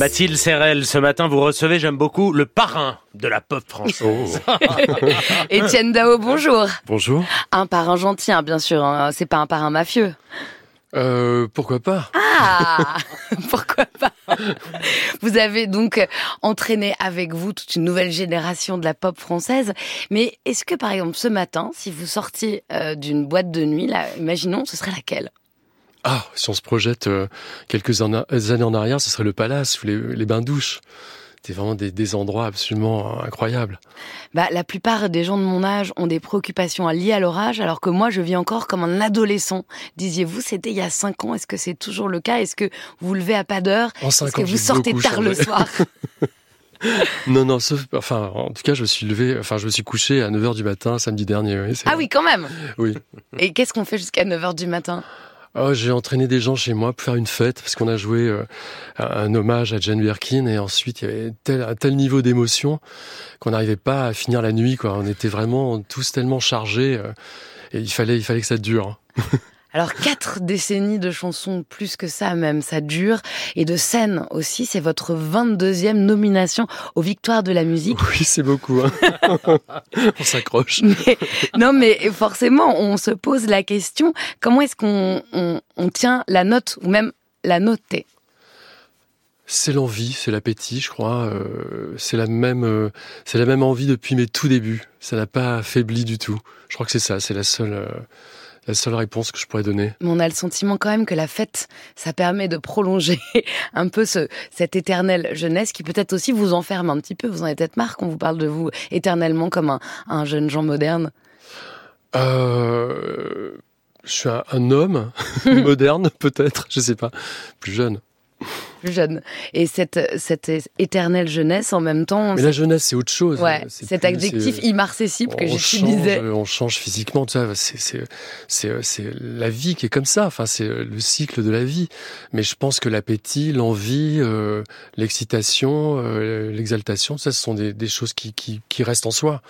Mathilde Serrel, ce matin, vous recevez, j'aime beaucoup, le parrain de la pop française. Étienne Dao, bonjour. Bonjour. Un parrain gentil, hein, bien sûr. hein. C'est pas un parrain mafieux. Euh, pourquoi pas? Ah Pourquoi pas? Vous avez donc entraîné avec vous toute une nouvelle génération de la pop française. Mais est-ce que, par exemple, ce matin, si vous sortiez euh, d'une boîte de nuit, là, imaginons, ce serait laquelle? Ah, si on se projette euh, quelques années en arrière, ce serait le palace ou les, les bains-douches. C'est vraiment des, des endroits absolument incroyables. bah, La plupart des gens de mon âge ont des préoccupations liées à l'orage, alors que moi, je vis encore comme un adolescent. Disiez-vous, c'était il y a cinq ans. Est-ce que c'est toujours le cas? Est-ce que vous vous levez à pas d'heure? Est-ce que vous sortez tard le soir? Non, non, sauf, enfin, en tout cas, je me suis levé, enfin, je me suis couché à 9h du matin samedi dernier. Oui, Ah oui, quand même Oui. Et qu'est-ce qu'on fait jusqu'à 9h du matin? Oh, j'ai entraîné des gens chez moi pour faire une fête parce qu'on a joué euh, un hommage à Jane Birkin et ensuite il y avait tel, un tel niveau d'émotion qu'on n'arrivait pas à finir la nuit. Quoi. On était vraiment tous tellement chargés euh, et il fallait, il fallait que ça dure. Alors, quatre décennies de chansons, plus que ça même, ça dure. Et de scène aussi, c'est votre 22e nomination aux Victoires de la musique. Oui, c'est beaucoup. hein. on s'accroche. Non, mais forcément, on se pose la question, comment est-ce qu'on on, on tient la note, ou même la noter? C'est l'envie, c'est l'appétit, je crois. euh, c'est la même, euh, c'est la même envie depuis mes tout débuts. Ça n'a pas affaibli du tout. Je crois que c'est ça, c'est la seule, euh, la seule réponse que je pourrais donner. Mais on a le sentiment quand même que la fête, ça permet de prolonger un peu ce, cette éternelle jeunesse qui peut-être aussi vous enferme un petit peu. Vous en avez peut-être marre qu'on vous parle de vous éternellement comme un, un jeune Jean moderne. Euh, je suis un, un homme moderne, peut-être, je sais pas, plus jeune. Plus jeune. Et cette, cette éternelle jeunesse, en même temps, Mais la jeunesse, c'est autre chose. ouais, cet plus- adjectif c'est- immarcessible que j'utilisais. change, on change physiquement, tout ça. C'est, la vie qui est comme ça. Enfin, c'est le cycle de la vie. Mais je pense que l'appétit, l'envie, euh, l'excitation, euh, l'exaltation, ça, ce sont des, des choses qui, qui, qui restent en soi.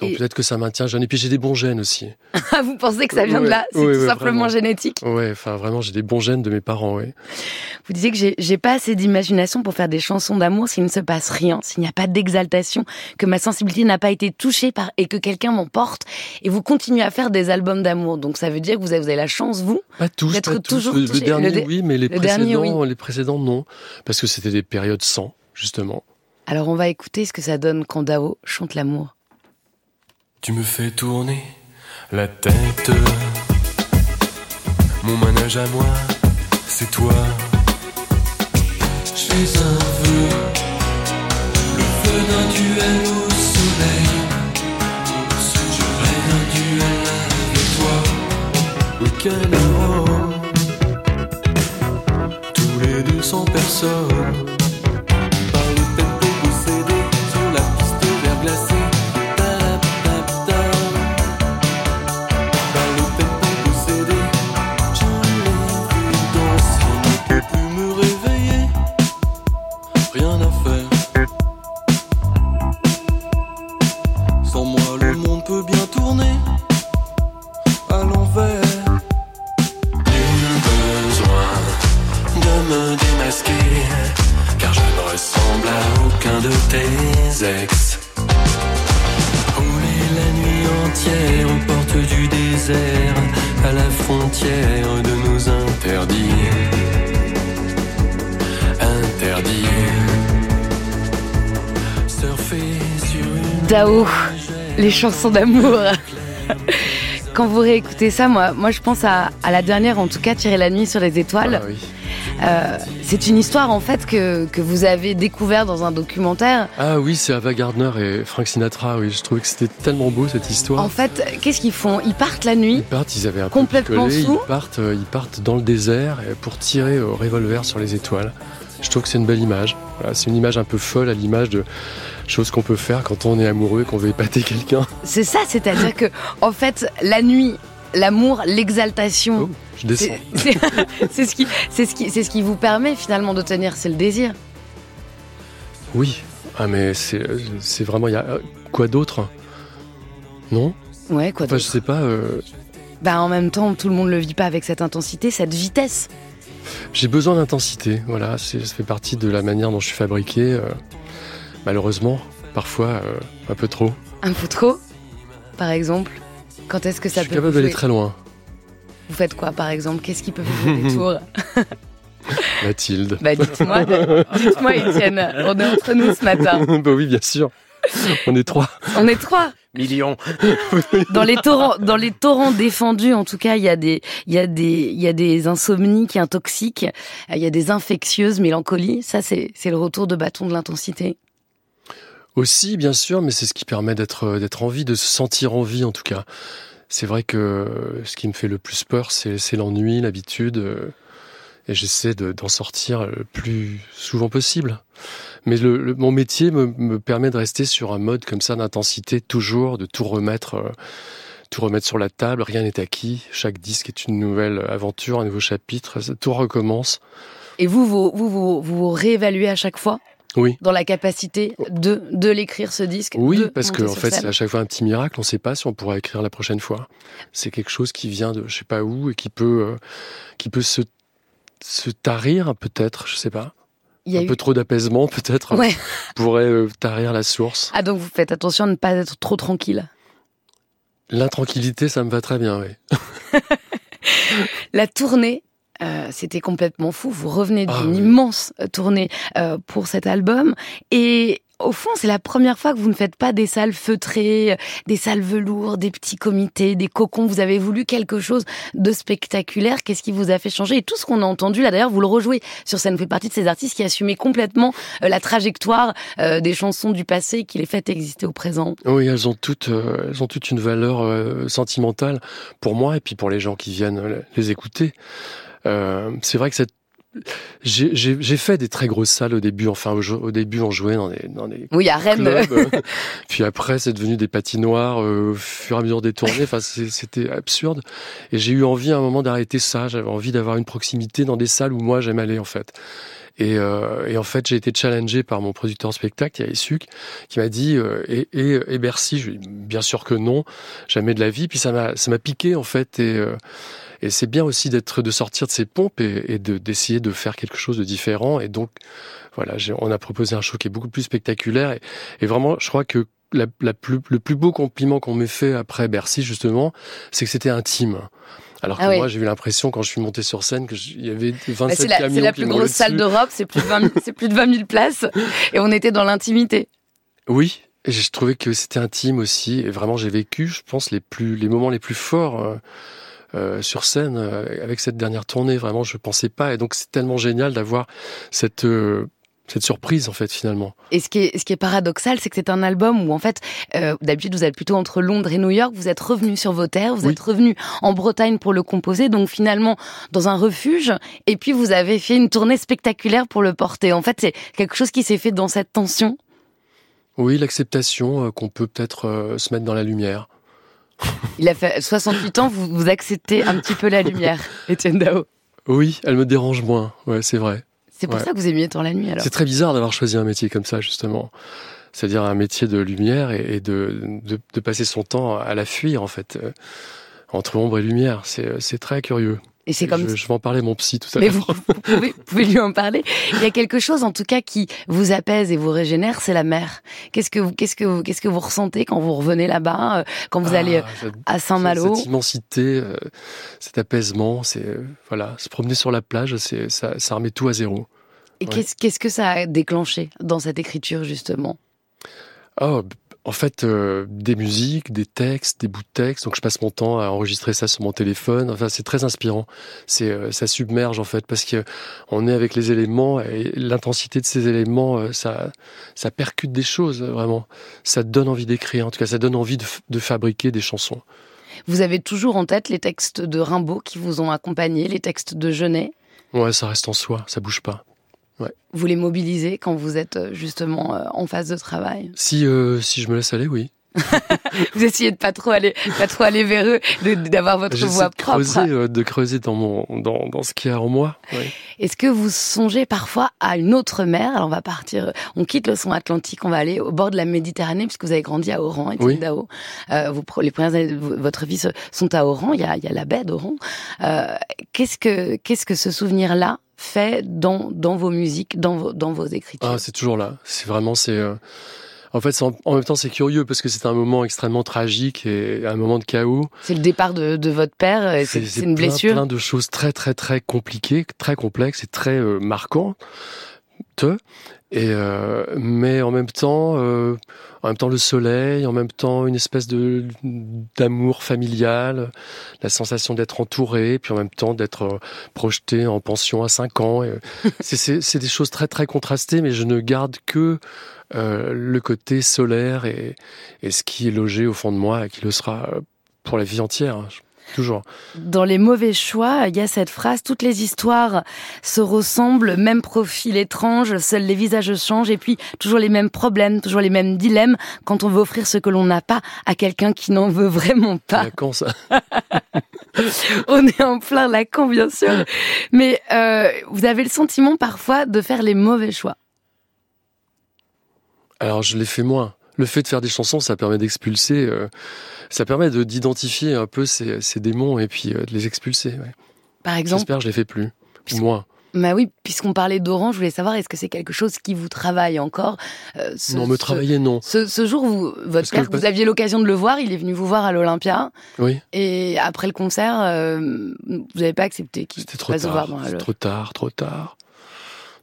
Donc peut-être que ça maintient jeune. Et puis j'ai des bons gènes aussi. Ah, vous pensez que ça vient de là? C'est Ouais, tout ouais, simplement vraiment. génétique? Ouais, enfin vraiment, j'ai des bons gènes de mes parents. Ouais. Vous disiez que j'ai- j'ai pas assez d'imagination pour faire des chansons d'amour s'il ne se passe rien, s'il n'y a pas d'exaltation, que ma sensibilité n'a pas été touchée par et que quelqu'un m'emporte. Et vous continuez à faire des albums d'amour. Donc ça veut dire que vous avez, vous avez la chance, vous, Pas tous, D'être pas tous. toujours Le, le dernier, Le oui, mais les le dernier, précédents, les précédents, non, parce que c'était des périodes sans, justement. Alors on va écouter ce que ça donne quand Dao chante l'amour. Tu me fais tourner la tête. Mon manège à moi, c'est toi. Je suis un vœu, le feu d'un duel au soleil. Je rêve d'un duel avec toi. Aucun arôme, tous les deux sans me démasquer, car je ne ressemble à aucun de tes ex. Rouler la nuit entière aux portes du désert, à la frontière de nos interdits. Interdits. Surfer sur une. Dao, les chansons d'amour. Quand vous réécoutez ça, moi, moi je pense à, à la dernière, en tout cas, Tirer la nuit sur les étoiles. Ah oui. Euh, c'est une histoire en fait que, que vous avez découvert dans un documentaire. Ah oui, c'est Ava Gardner et Frank Sinatra. Oui, je trouvais que c'était tellement beau cette histoire. En fait, qu'est-ce qu'ils font? Ils partent la nuit. Ils partent, ils avaient un Complètement peu picolé, sous. Ils partent, euh, ils partent dans le désert pour tirer au revolver sur les étoiles. Je trouve que c'est une belle image. Voilà, c'est une image un peu folle à l'image de choses qu'on peut faire quand on est amoureux et qu'on veut épater quelqu'un. C'est ça, c'est-à-dire que en fait, la nuit, l'amour, l'exaltation, Oh, je descends. c'est ce qui, c'est ce qui, c'est ce qui vous permet finalement de tenir, c'est le désir. Oui. Ah mais c'est, c'est vraiment. Il y a euh, quoi d'autre? Non? Ouais, quoi Enfin, d'autre? je sais pas. euh, Bah en même temps, tout le monde le vit pas avec cette intensité, cette vitesse. J'ai besoin d'intensité, voilà, ça fait partie de la manière dont je suis fabriqué. euh, malheureusement, parfois euh, un peu trop. Un peu trop, par exemple Quand est-ce que je ça suis peut capable vous d'aller jouer? très loin. Vous faites quoi, par exemple? Qu'est-ce qui peut vous jouer des tours? Mathilde. Bah dites-moi, dites-moi Étienne, on est entre nous ce matin. bah oui, bien sûr. On est trois. On est trois. Millions. Dans les torrents, dans les torrents défendus, en tout cas, il y a des, il y a des, il y a des insomnies qui intoxiquent, il y a des infectieuses mélancolies. Ça, c'est, c'est le retour de bâton de l'intensité. Aussi, bien sûr, mais c'est ce qui permet d'être d'être en vie, de se sentir en vie en tout cas. C'est vrai que ce qui me fait le plus peur, c'est l'ennui, l'habitude, euh, et j'essaie de- d'en sortir le plus souvent possible. Mais mon métier me, me permet de rester sur un mode comme ça d'intensité toujours, de tout remettre, euh, tout remettre sur la table. Rien n'est acquis. Chaque disque est une nouvelle aventure, un nouveau chapitre. Tout recommence. Et vous, vous, vous vous réévaluez à chaque fois? Oui. dans la capacité de, de l'écrire ce disque. Oui, parce que monter en sur fait, c'est à chaque fois un petit miracle. On ne sait pas si on pourra écrire la prochaine fois. C'est quelque chose qui vient de je sais pas où et qui peut, euh, qui peut se, se tarir peut-être, je sais pas. Il y a Un eu- peu trop d'apaisement peut-être Ouais. pourrait euh, tarir la source. Ah donc vous faites attention à ne pas être trop tranquille. L'intranquillité, ça me va très bien, oui. La tournée, euh, c'était complètement fou. Vous revenez d'une Ah oui. immense euh, tournée euh, pour cet album. Et au fond, c'est la première fois que vous ne faites pas des salles feutrées, euh, des salles velours, des petits comités, des cocons. Vous avez voulu quelque chose de spectaculaire. Qu'est-ce qui vous a fait changer? Et tout ce qu'on a entendu, là d'ailleurs, vous le rejouez sur scène. Vous faites partie de ces artistes qui assumaient complètement euh, la trajectoire euh, des chansons du passé qui les fait exister au présent. Oui, elles ont toutes, elles ont toutes une valeur euh, sentimentale pour moi et puis pour les gens qui viennent les écouter. Euh, c'est vrai que cette j'ai j'ai- j'ai fait des très grosses salles au début. Enfin, au, au début, on jouait dans des, dans des Oui, à Rennes. Puis après, c'est devenu des patinoires euh, au fur et à mesure des tournées. Enfin, c'est- c'était absurde. Et j'ai eu envie à un moment d'arrêter ça. J'avais envie d'avoir une proximité dans des salles où moi j'aime aller en fait. Et, euh, et en fait, j'ai été challengé par mon producteur spectacle, Yael Suc, qui m'a dit euh, et, et, et Bercy, je lui ai dit, bien sûr que non, jamais de la vie. Puis ça m'a ça m'a piqué en fait. Et, euh, et c'est bien aussi d'être de sortir de ses pompes et, et de d'essayer de faire quelque chose de différent. Et donc voilà, j'ai- on a proposé un show qui est beaucoup plus spectaculaire. Et, et vraiment, je crois que la, la plus, le plus beau compliment qu'on m'ait fait après Bercy, justement, c'est que c'était intime. Alors que Ah oui. moi, j'ai eu l'impression, quand je suis monté sur scène, qu'il y avait 27 Bah, c'est la, camions c'est la plus grosse salle d'Europe, c'est plus, de 20 000 c'est plus de 20 000 places, et on était dans l'intimité. Oui, et j'ai trouvé que c'était intime aussi. Et vraiment, j'ai vécu, je pense, les plus, les moments les plus forts euh, sur scène euh, avec cette dernière tournée. Vraiment, je pensais pas. Et donc, c'est tellement génial d'avoir cette euh, cette surprise en fait finalement. Et ce qui est, ce qui est paradoxal, c'est que c'est un album où en fait, euh, d'habitude vous êtes plutôt entre Londres et New York, vous êtes revenu sur vos terres, vous Oui. êtes revenu en Bretagne pour le composer, donc finalement dans un refuge, et puis vous avez fait une tournée spectaculaire pour le porter. En fait, c'est quelque chose qui s'est fait dans cette tension? Oui, l'acceptation euh, qu'on peut peut-être euh, se mettre dans la lumière. Il a fait 68 ans, vous, vous acceptez un petit peu la lumière, Étienne Dao. Oui, elle me dérange moins. Ouais, c'est vrai. C'est pour Ouais. ça que vous aimiez tant la nuit alors. C'est très bizarre d'avoir choisi un métier comme ça justement. C'est-à-dire un métier de lumière et, et de, de, de passer son temps à la fuir en fait. euh, entre ombre et lumière, c'est c'est très curieux. Et c'est comme je, je vais en parler à mon psy tout à Mais l'heure. vous, vous pouvez, vous pouvez lui en parler. Il y a quelque chose, en tout cas, qui vous apaise et vous régénère, c'est la mer. Qu'est-ce que vous, qu'est-ce que vous, qu'est-ce que vous ressentez quand vous revenez là-bas, euh, quand vous allez Ah, cette- à Saint-Malo Cette immensité, euh, cet apaisement, c'est euh, voilà, se promener sur la plage, c'est ça, ça remet tout à zéro. Et qu'est-ce, qu'est-ce que ça a déclenché dans cette écriture, justement? Oh, en fait, euh, des musiques, des textes, des bouts de texte. Donc, je passe mon temps à enregistrer ça sur mon téléphone. Enfin, c'est très inspirant. C'est, euh, ça submerge en fait parce que on est avec les éléments et l'intensité de ces éléments, euh, ça, ça percute des choses euh, vraiment. Ça donne envie d'écrire. En tout cas, ça donne envie de fabriquer des chansons. Vous avez toujours en tête les textes de Rimbaud qui vous ont accompagné, les textes de Genet? Ouais, ça reste en soi, ça bouge pas. Vous les mobilisez quand vous êtes euh, justement euh, en phase de travail? Si, euh, si je me laisse aller, oui. vous essayez de pas trop aller, pas trop aller vers eux, d'avoir votre voix de creuser, propre. euh, de creuser dans mon, dans, dans ce qu'il y a en moi. Est-ce que vous songez parfois à une autre mer? Alors on va partir, on quitte le son Atlantique, on va aller au bord de la Méditerranée puisque vous avez grandi à Oran, Étienne Oui. Dao? Euh, vous, les premières années de votre vie sont à Oran. Il y a, il y a la baie d'Oran. Euh, qu'est-ce que qu'est-ce que ce souvenir-là fait dans dans vos musiques, dans vos dans vos écritures? Ah, c'est toujours là. C'est vraiment, c'est. euh, En fait, en, en même temps, c'est curieux parce que c'est un moment extrêmement tragique et un moment de chaos. C'est le départ de, de votre père. et C'est c'est une plein, blessure. plein de choses très, très, très compliquées, très complexes et très euh, marquantes. Et euh, mais en même temps, euh, en même temps le soleil, en même temps une espèce de d'amour familial, la sensation d'être entouré, puis en même temps d'être euh, projeté en pension à 5 ans. Et, c'est- c'est c'est des choses très très contrastées, mais je ne garde que euh, le côté solaire et, et ce qui est logé au fond de moi et qui le sera euh, pour la vie entière, hein, toujours. Dans les mauvais choix, il y a cette phrase toutes les histoires se ressemblent, même profil étrange, seuls les visages changent et puis toujours les mêmes problèmes, toujours les mêmes dilemmes quand on veut offrir ce que l'on n'a pas à quelqu'un qui n'en veut vraiment pas. Lacan, ça. On est en plein Lacan, bien sûr. Mais euh, vous avez le sentiment parfois de faire les mauvais choix. Alors je l'ai fait moins. Le fait de faire des chansons, ça permet d'expulser, euh, ça permet de d'identifier un peu ces, ces démons et puis euh, de les expulser. ouais. Par exemple, J'espère que je les fais plus, moins. bah oui, puisqu'on parlait d'Orange, je voulais savoir est-ce que c'est quelque chose qui vous travaille encore euh, ce- non, me travailler, non. Ce, ce jour, vous, votre Parce père, vous aviez l'occasion de le voir, il est venu vous voir à l'Olympia, Oui, et après le concert, euh, vous n'avez pas accepté qu'il c'était trop voir tard. le- trop tard, trop tard,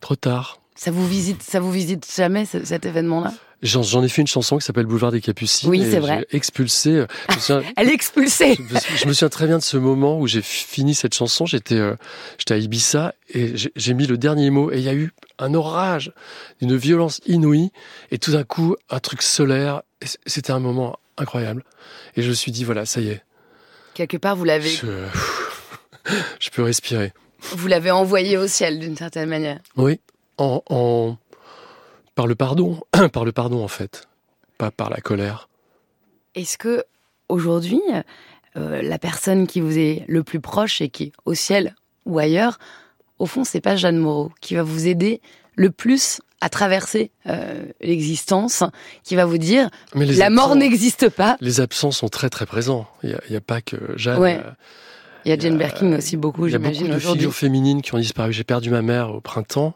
trop tard. Ça vous visite, ça vous visite jamais ce- cet événement-là? J'en j'en ai fait une chanson qui s'appelle Boulevard des Capucines. Oui, c'est vrai. Expulsé. euh, souviens- Elle est expulsée. Je me, suis- je me souviens très bien de ce moment où j'ai fini cette chanson. J'étais, euh, j'étais à Ibiza et j'ai- j'ai mis le dernier mot et il y a eu un orage, une violence inouïe et tout d'un coup un truc solaire. C'était un moment incroyable. Et je me suis dit voilà, ça y est, Quelque part, vous l'avez, je, je peux respirer. vous l'avez envoyé au ciel d'une certaine manière. Oui, en, en par le pardon, par le pardon en fait, pas par la colère. Est-ce que aujourd'hui, euh, la personne qui vous est le plus proche et qui est au ciel ou ailleurs, au fond, c'est pas Jeanne Moreau qui va vous aider le plus à traverser euh, l'existence, qui va vous dire Mais la mort n'existe pas. Les absents sont très très présents. Il n'y a, il y a pas que Jeanne. Ouais. euh, Il y a Jane Birkin aussi beaucoup, Il y a beaucoup j'imagine de figures féminines qui ont disparu. J'ai perdu ma mère au printemps.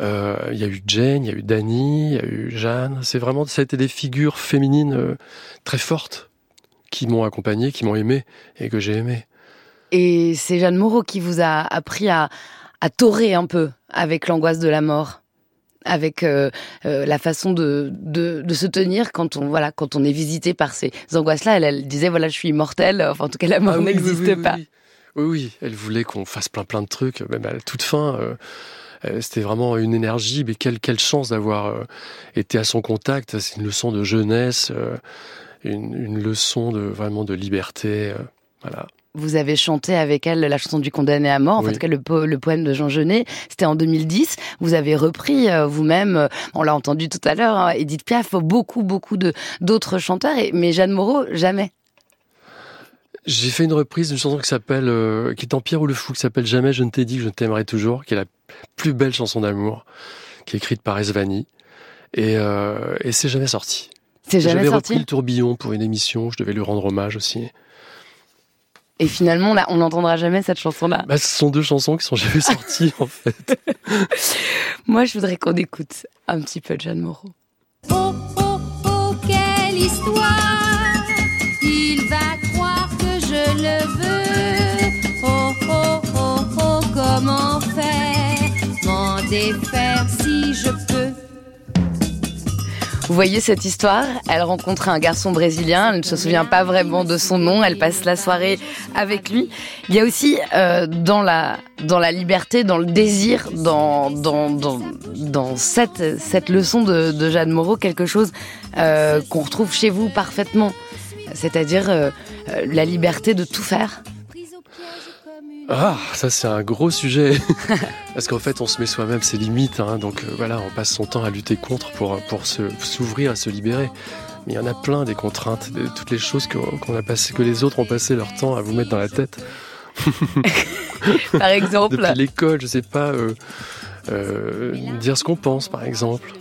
Euh, il y a eu Jane, il y a eu Dani, il y a eu Jeanne. C'est vraiment, ça a été des figures féminines euh, très fortes qui m'ont accompagné, qui m'ont aimé et que j'ai aimé. Et c'est Jeanne Moreau qui vous a appris à, à torer un peu avec l'angoisse de la mort, avec euh, euh, la façon de, de, de se tenir quand on voilà quand on est visité par ces angoisses-là. Elle, elle disait voilà je suis immortelle. Enfin en tout cas la mort Ah oui, n'existe oui, oui, pas. Oui. oui, elle voulait qu'on fasse plein plein de trucs, même à la toute fin. euh, C'était vraiment une énergie, mais quelle, quelle chance d'avoir euh, été à son contact. C'est une leçon de jeunesse, euh, une, une leçon de vraiment de liberté. euh, voilà. Vous avez chanté avec elle la chanson du condamné à mort, en tout cas le, po- le poème de Jean Genet. C'était en 2010. Vous avez repris euh, vous-même, euh, on l'a entendu tout à l'heure, hein, Edith Piaf, beaucoup beaucoup de d'autres chanteurs, et, mais Jeanne Moreau jamais. J'ai fait une reprise d'une chanson qui s'appelle, euh, qui est en pierre ou le fou, qui s'appelle Jamais je ne t'ai dit que je t'aimerais toujours, qui est la plus belle chanson d'amour, qui est écrite par Esvani. Et, euh, et c'est jamais sorti. C'est jamais J'avais sorti. repris le tourbillon pour une émission, je devais lui rendre hommage aussi. Et finalement, là, on n'entendra jamais cette chanson-là. Bah, ce sont deux chansons qui sont jamais sorties, en fait. Moi, je voudrais qu'on écoute un petit peu de Jeanne Moreau. Oh, oh, oh, quelle histoire Il va croire que je le veux. Oh, oh, oh, oh, comment défaire si je peux. Vous voyez cette histoire? Elle rencontre un garçon brésilien, elle ne se souvient pas vraiment de son nom, elle passe la soirée avec lui. Il y a aussi euh, dans la dans la liberté, dans le désir, dans dans dans, dans cette cette leçon de, de Jeanne Moreau quelque chose euh, qu'on retrouve chez vous parfaitement, c'est-à-dire euh, la liberté de tout faire. Ah, ça c'est un gros sujet. Parce qu'en fait, on se met soi-même ses limites. hein. donc euh, voilà, on passe son temps à lutter contre pour, pour se- s'ouvrir, à se libérer. Mais il y en a plein des contraintes, de toutes les choses que, qu'on a passé, que les autres ont passé leur temps à vous mettre dans la tête. Par exemple, Depuis l'école, je sais pas, euh, euh, dire ce qu'on pense, par exemple.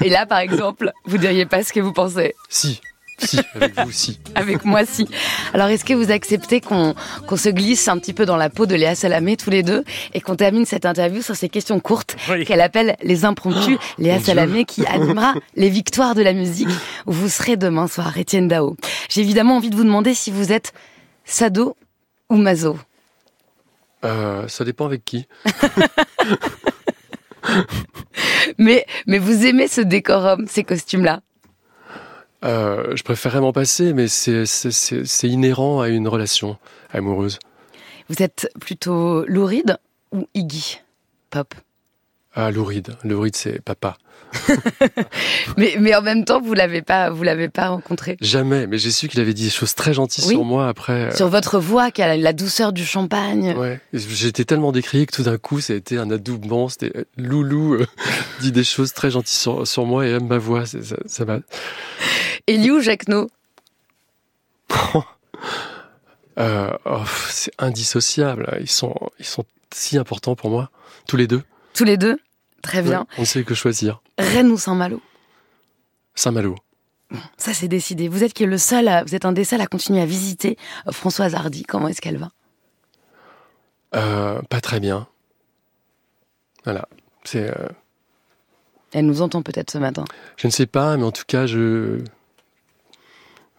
et là, par exemple, vous diriez pas ce que vous pensez. Si, si, avec vous, si. Avec moi, si. Alors, est-ce que vous acceptez qu'on qu'on se glisse un petit peu dans la peau de Léa Salamé tous les deux et qu'on termine cette interview sur ces questions courtes Oui. qu'elle appelle les impromptus Léa mon Dieu. Salamé qui animera les victoires de la musique où vous serez demain soir, Étienne Dao. J'ai évidemment envie de vous demander si vous êtes sado ou maso. Euh, ça dépend avec qui. Mais, mais vous aimez ce décorum, ces costumes-là? Euh, je préférerais m'en passer, mais c'est, inhérent à une relation amoureuse. Vous êtes plutôt Louride ou Iggy Pop? Ah, Louride. Louride, c'est papa. mais, mais en même temps, vous l'avez pas, vous l'avez pas rencontré. Jamais, mais j'ai su qu'il avait dit des choses très gentilles Oui. sur moi après. euh, Sur votre voix, qui a la douceur du champagne. Ouais, j'étais tellement décrié que tout d'un coup, ça a été un adoubement. C'était euh, Loulou euh, dit des choses très gentilles sur, sur moi et aime ma voix. Ça, ça m'a. Et Liu Jacquenot Euh, oh, c'est indissociable. Ils sont, ils sont si importants pour moi, tous les deux. Tous les deux Très bien. Ouais, on sait que choisir. Rennes ou Saint-Malo Saint-Malo. Ça, c'est décidé. Vous êtes qui est le seul, à- vous êtes un des seuls à continuer à visiter euh, Françoise Hardy. Comment est-ce qu'elle va Euh, pas très bien. Voilà. C'est. euh, Elle nous entend peut-être ce matin. je ne sais pas, mais en tout cas, je.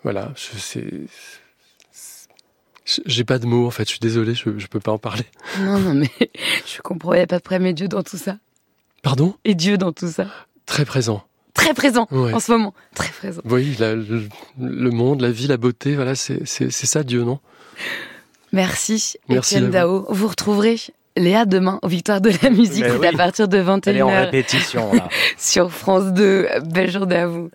Voilà, je sais. J'ai pas de mots en fait. Je suis désolé, je, je peux pas en parler. Non, non, mais je comprends. Il n'y a pas de problème. Et Dieu dans tout ça. Pardon? Et Dieu dans tout ça. Très présent. Très présent Ouais. en ce moment. Très présent. Oui, la- le, le monde, la vie, la beauté, voilà, c'est ça Dieu, non? Merci, Merci Étienne à Dao. Vous retrouverez Léa demain aux Victoires de la musique. Mais C'est oui. à partir de Elle est en 21h répétition, là. sur France 2. Belle journée à vous.